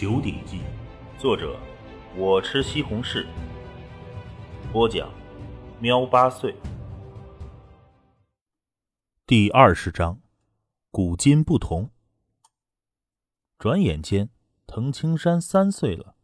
九鼎记》，作者我吃西红柿，播讲喵八岁。第二十章，古今不同。转眼间，滕青山三岁了。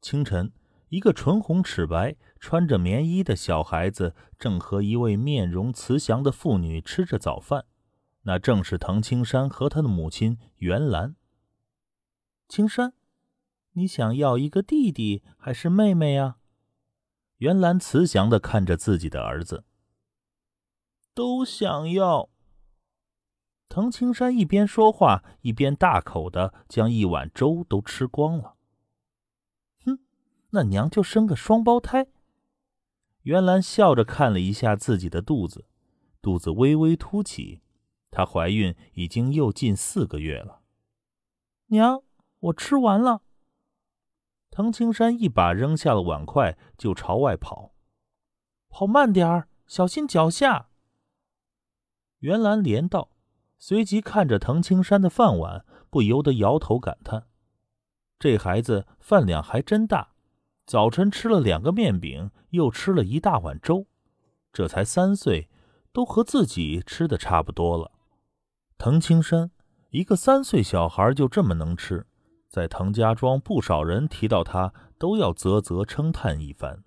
清晨，一个唇红齿白、穿着棉衣的小孩子正和一位面容慈祥的妇女吃着早饭。那正是滕青山和他的母亲袁兰。青山，你想要一个弟弟还是妹妹呀？袁兰慈祥的看着自己的儿子。都想要。滕青山一边说话，一边大口的将一碗粥都吃光了。哼，那娘就生个双胞胎。袁兰笑着看了一下自己的肚子，肚子微微凸起，她怀孕已经又近四个月了。娘，我吃完了。滕青山一把扔下了碗筷，就朝外跑。跑慢点儿，小心脚下。袁兰连道。随即看着滕青山的饭碗，不由得摇头感叹：“这孩子饭量还真大，早晨吃了两个面饼，又吃了一大碗粥，这才三岁，都和自己吃的差不多了。”滕青山一个三岁小孩就这么能吃，在滕家庄不少人提到他，都要啧啧称叹一番。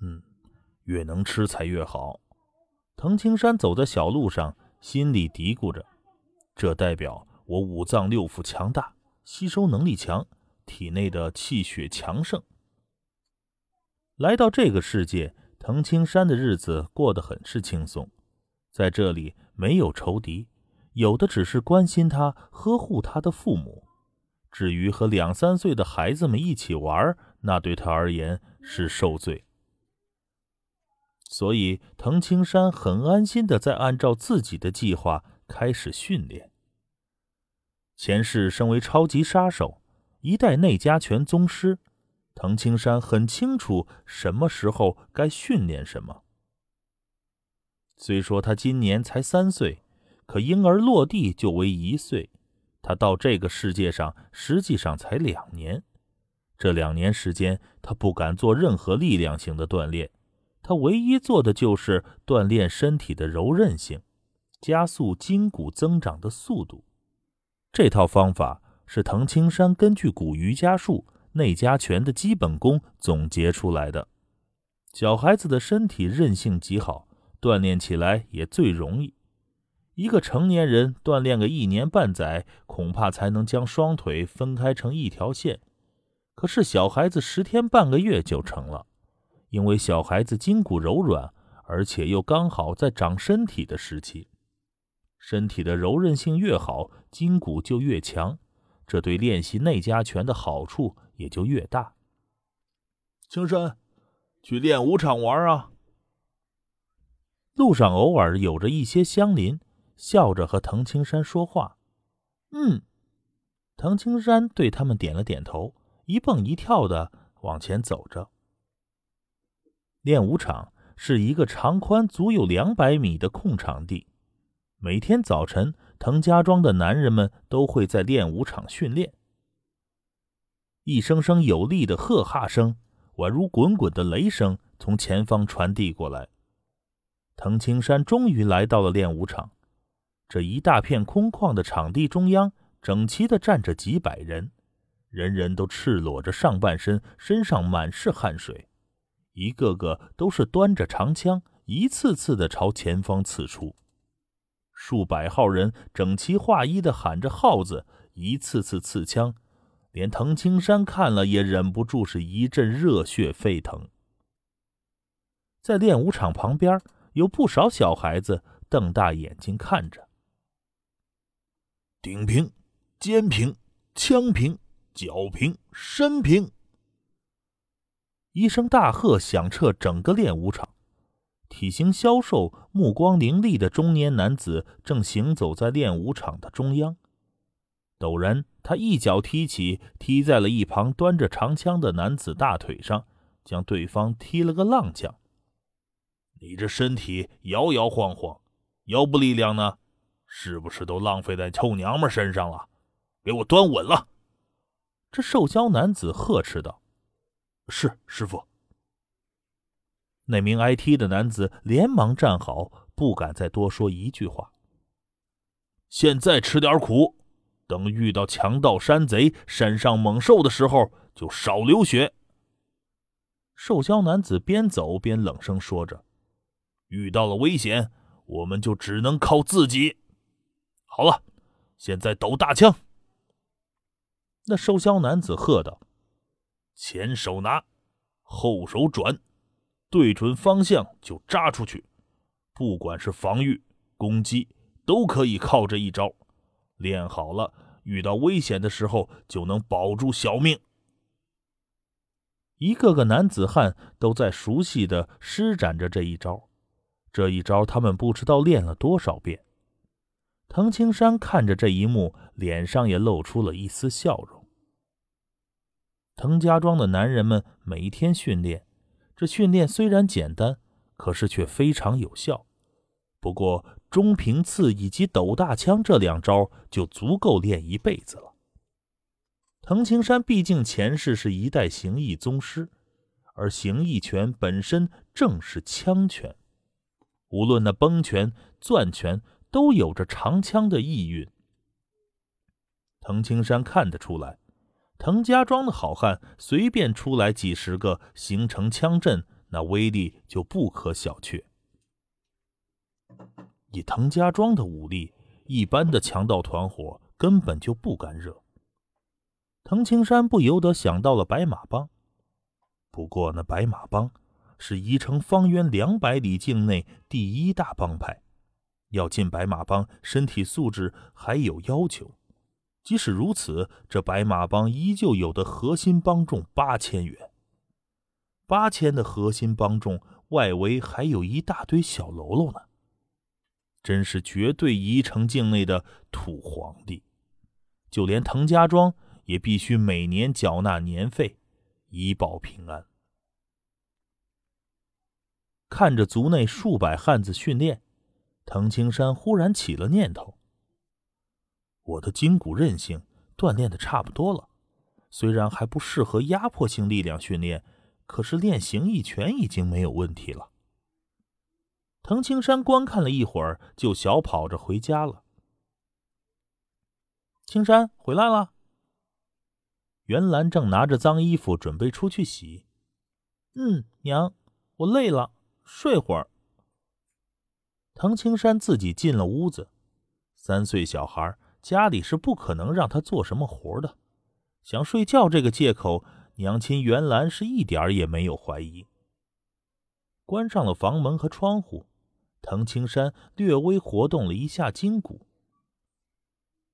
嗯，越能吃才越好。滕青山走在小路上。心里嘀咕着：“这代表我五脏六腑强大，吸收能力强，体内的气血强盛。”来到这个世界，滕青山的日子过得很是轻松。在这里没有仇敌，有的只是关心他、呵护他的父母。至于和两三岁的孩子们一起玩，那对他而言是受罪。所以，滕青山很安心的在按照自己的计划开始训练。前世身为超级杀手，一代内家拳宗师，滕青山很清楚什么时候该训练什么。虽说他今年才三岁，可婴儿落地就为一岁，他到这个世界上实际上才两年。这两年时间，他不敢做任何力量型的锻炼。他唯一做的就是锻炼身体的柔韧性，加速筋骨增长的速度。这套方法是滕青山根据古瑜伽术、内家拳的基本功总结出来的。小孩子的身体韧性极好，锻炼起来也最容易。一个成年人锻炼个一年半载，恐怕才能将双腿分开成一条线。可是小孩子十天半个月就成了。因为小孩子筋骨柔软，而且又刚好在长身体的时期，身体的柔韧性越好，筋骨就越强，这对练习内家拳的好处也就越大。青山，去练武场玩啊！路上偶尔有着一些乡邻笑着和滕青山说话。嗯，滕青山对他们点了点头，一蹦一跳的往前走着。练武场是一个长宽足有两百米的空场地，每天早晨，滕家庄的男人们都会在练武场训练。一声声有力的喝哈声，宛如滚滚的雷声，从前方传递过来。滕青山终于来到了练武场，这一大片空旷的场地中央，整齐的站着几百人，人人都赤裸着上半身，身上满是汗水。一个个都是端着长枪，一次次的朝前方刺出。数百号人整齐划一的喊着号子，一次次刺枪，连滕青山看了也忍不住是一阵热血沸腾。在练武场旁边，有不少小孩子瞪大眼睛看着。顶平、肩平、枪平、脚平、身平。一声大喝响彻整个练武场，体型消瘦、目光凌厉的中年男子正行走在练武场的中央。陡然，他一脚踢起，踢在了一旁端着长枪的男子大腿上，将对方踢了个踉跄。你这身体摇摇晃晃，腰部力量呢？是不是都浪费在臭娘们身上了？给我端稳了，这瘦削男子呵斥道：“是师傅。”那名挨踢的男子连忙站好，不敢再多说一句话。现在吃点苦，等遇到强盗、山贼、山上猛兽的时候，就少流血。瘦削男子边走边冷声说着：“遇到了危险，我们就只能靠自己。好了，现在抖大枪。”那瘦削男子喝道：“前手拿，后手转，对准方向就扎出去。不管是防御、攻击，都可以靠这一招。练好了，遇到危险的时候就能保住小命。”一个个男子汉都在熟悉的施展着这一招。这一招，他们不知道练了多少遍。藤青山看着这一幕，脸上也露出了一丝笑容。藤家庄的男人们每天训练，这训练虽然简单，可是却非常有效。不过中平刺以及抖大枪这两招就足够练一辈子了。藤青山毕竟前世是一代形意宗师，而形意拳本身正是枪拳，无论那崩拳、攥拳。都有着长枪的意蕴。藤青山看得出来，藤家庄的好汉随便出来几十个，形成枪阵，那威力就不可小觑。以藤家庄的武力，一般的强盗团伙根本就不敢惹。藤青山不由得想到了白马帮，不过那白马帮是宜城方圆两百里境内第一大帮派。要进白马帮，身体素质还有要求。即使如此，这白马帮依旧有的核心帮众八千元。八千的核心帮众，外围还有一大堆小喽啰呢。真是绝对宜城境内的土皇帝。就连滕家庄也必须每年缴纳年费，以保平安。看着族内数百汉子训练。藤青山忽然起了念头：“我的筋骨韧性锻炼的差不多了，虽然还不适合压迫性力量训练，可是练形意拳已经没有问题了。”藤青山观看了一会儿，就小跑着回家了。青山回来了。袁兰正拿着脏衣服准备出去洗。嗯，娘，我累了，睡会儿。藤青山自己进了屋子，三岁小孩家里是不可能让他做什么活的，想睡觉这个借口，娘亲袁兰是一点也没有怀疑。关上了房门和窗户，藤青山略微活动了一下筋骨。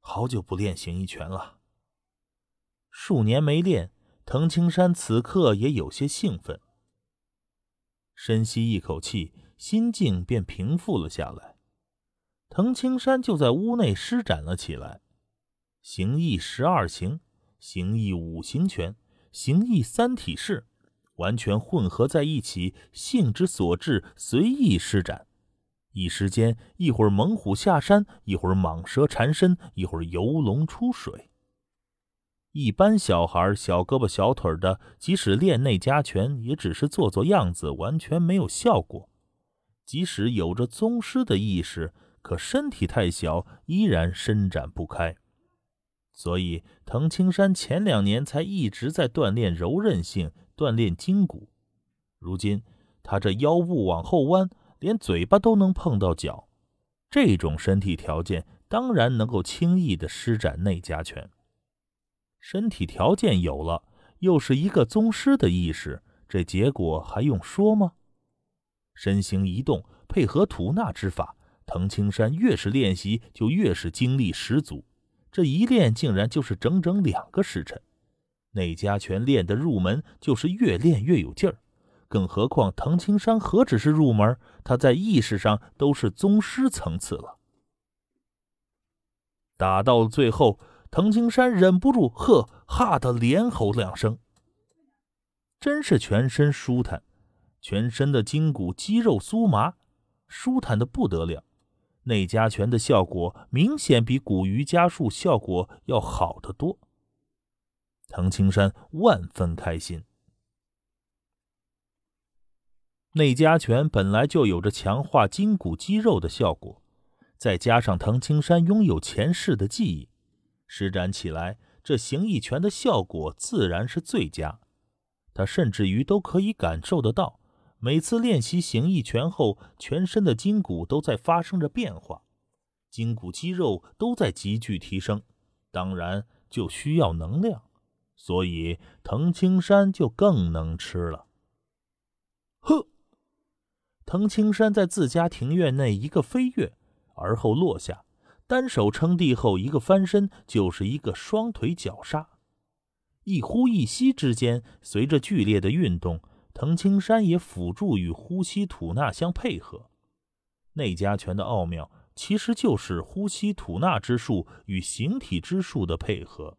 好久不练形意拳了，数年没练，藤青山此刻也有些兴奋。深吸一口气。心境便平复了下来，藤青山就在屋内施展了起来，形意十二形、形意五行拳、形意三体式，完全混合在一起，性之所至，随意施展。一时间，一会儿猛虎下山，一会儿蟒蛇缠身，一会儿游龙出水。一般小孩小胳膊小腿的，即使练内家拳，也只是做做样子，完全没有效果。即使有着宗师的意识，可身体太小，依然伸展不开。所以，藤青山前两年才一直在锻炼柔韧性，锻炼筋骨。如今，他这腰部往后弯，连嘴巴都能碰到脚，这种身体条件，当然能够轻易的施展内家拳。身体条件有了，又是一个宗师的意识，这结果还用说吗？身形一动，配合吐纳之法，藤青山越是练习，就越是精力十足。这一练，竟然就是整整两个时辰。内家拳练的入门，就是越练越有劲儿。更何况藤青山何止是入门，他在意识上都是宗师层次了。打到最后，藤青山忍不住呵哈的连吼两声，真是全身舒坦。全身的筋骨、肌肉酥麻，舒坦的不得了。内家拳的效果明显比古瑜伽术效果要好得多。藤青山万分开心。内家拳本来就有着强化筋骨肌肉的效果，再加上藤青山拥有前世的记忆，施展起来，这形意拳的效果自然是最佳。他甚至于都可以感受得到，每次练习形意拳后，全身的筋骨都在发生着变化，筋骨肌肉都在急剧提升，当然就需要能量，所以藤青山就更能吃了。呵。藤青山在自家庭院内一个飞跃，而后落下，单手撑地后一个翻身，就是一个双腿绞杀。一呼一吸之间，随着剧烈的运动，藤青山也辅助与呼吸吐纳相配合。内家拳的奥妙，其实就是呼吸吐纳之术与形体之术的配合。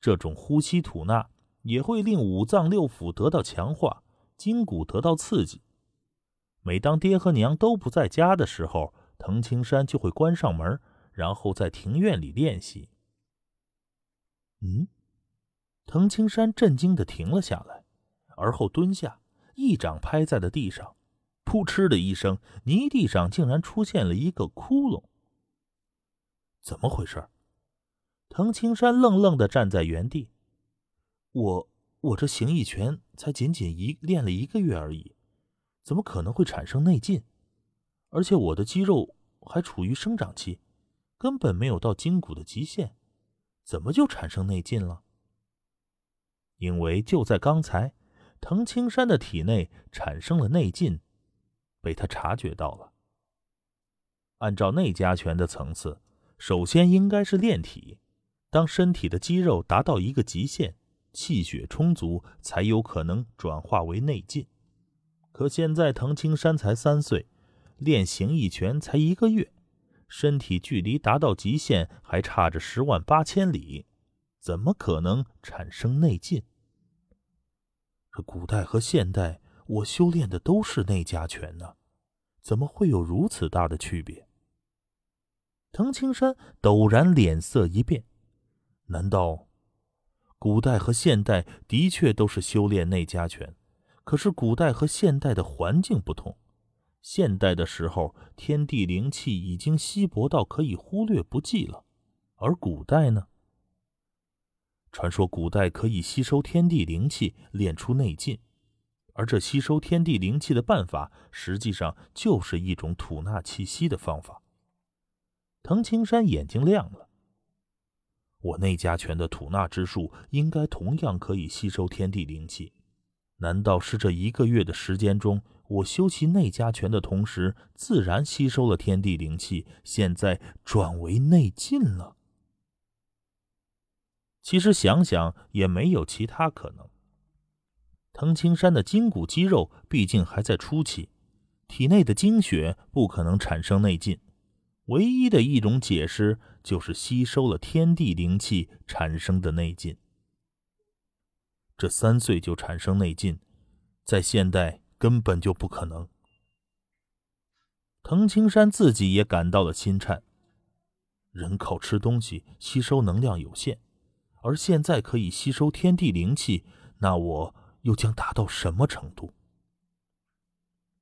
这种呼吸吐纳也会令五脏六腑得到强化，筋骨得到刺激。每当爹和娘都不在家的时候，藤青山就会关上门，然后在庭院里练习。嗯，藤青山震惊的停了下来，而后蹲下，一掌拍在了地上，扑哧的一声，泥地上竟然出现了一个窟窿。怎么回事？藤青山愣愣的站在原地。我我这形意拳才仅仅一练了一个月而已。怎么可能会产生内劲？而且我的肌肉还处于生长期，根本没有到筋骨的极限，怎么就产生内劲了？因为就在刚才，藤青山的体内产生了内劲，被他察觉到了。按照内家拳的层次，首先应该是练体，当身体的肌肉达到一个极限，气血充足，才有可能转化为内劲。可现在藤青山才三岁，练形意拳才一个月，身体距离达到极限还差着十万八千里，怎么可能产生内劲？古代和现代，我修炼的都是内家拳呢，怎么会有如此大的区别？藤青山陡然脸色一变，难道古代和现代的确都是修炼内家拳？可是古代和现代的环境不同，现代的时候天地灵气已经稀薄到可以忽略不计了，而古代呢？传说古代可以吸收天地灵气，练出内劲，而这吸收天地灵气的办法，实际上就是一种吐纳气息的方法。藤青山眼睛亮了，我内家拳的吐纳之术，应该同样可以吸收天地灵气。难道是这一个月的时间中，我修习内家拳的同时，自然吸收了天地灵气，现在转为内劲了？其实想想也没有其他可能。藤青山的筋骨肌肉毕竟还在初期，体内的精血不可能产生内劲，唯一的一种解释就是吸收了天地灵气产生的内劲。这三岁就产生内劲，在现代根本就不可能。藤青山自己也感到了心颤。人靠吃东西吸收能量有限，而现在可以吸收天地灵气，那我又将达到什么程度？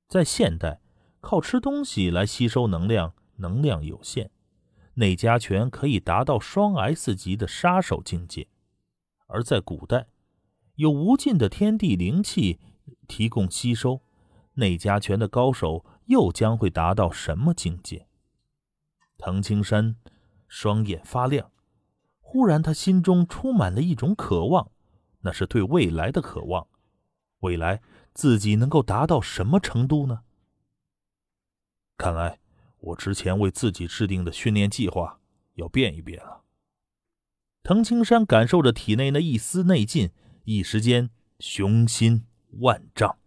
在现代，靠吃东西来吸收能量，能量有限，内家拳可以达到双 S 级的杀手境界，而在古代。有无尽的天地灵气提供吸收，内家拳的高手又将会达到什么境界？藤青山双眼发亮，忽然他心中充满了一种渴望，那是对未来的渴望。未来自己能够达到什么程度呢？看来我之前为自己制定的训练计划要变一变了。藤青山感受着体内那一丝内劲。一时间，雄心万丈。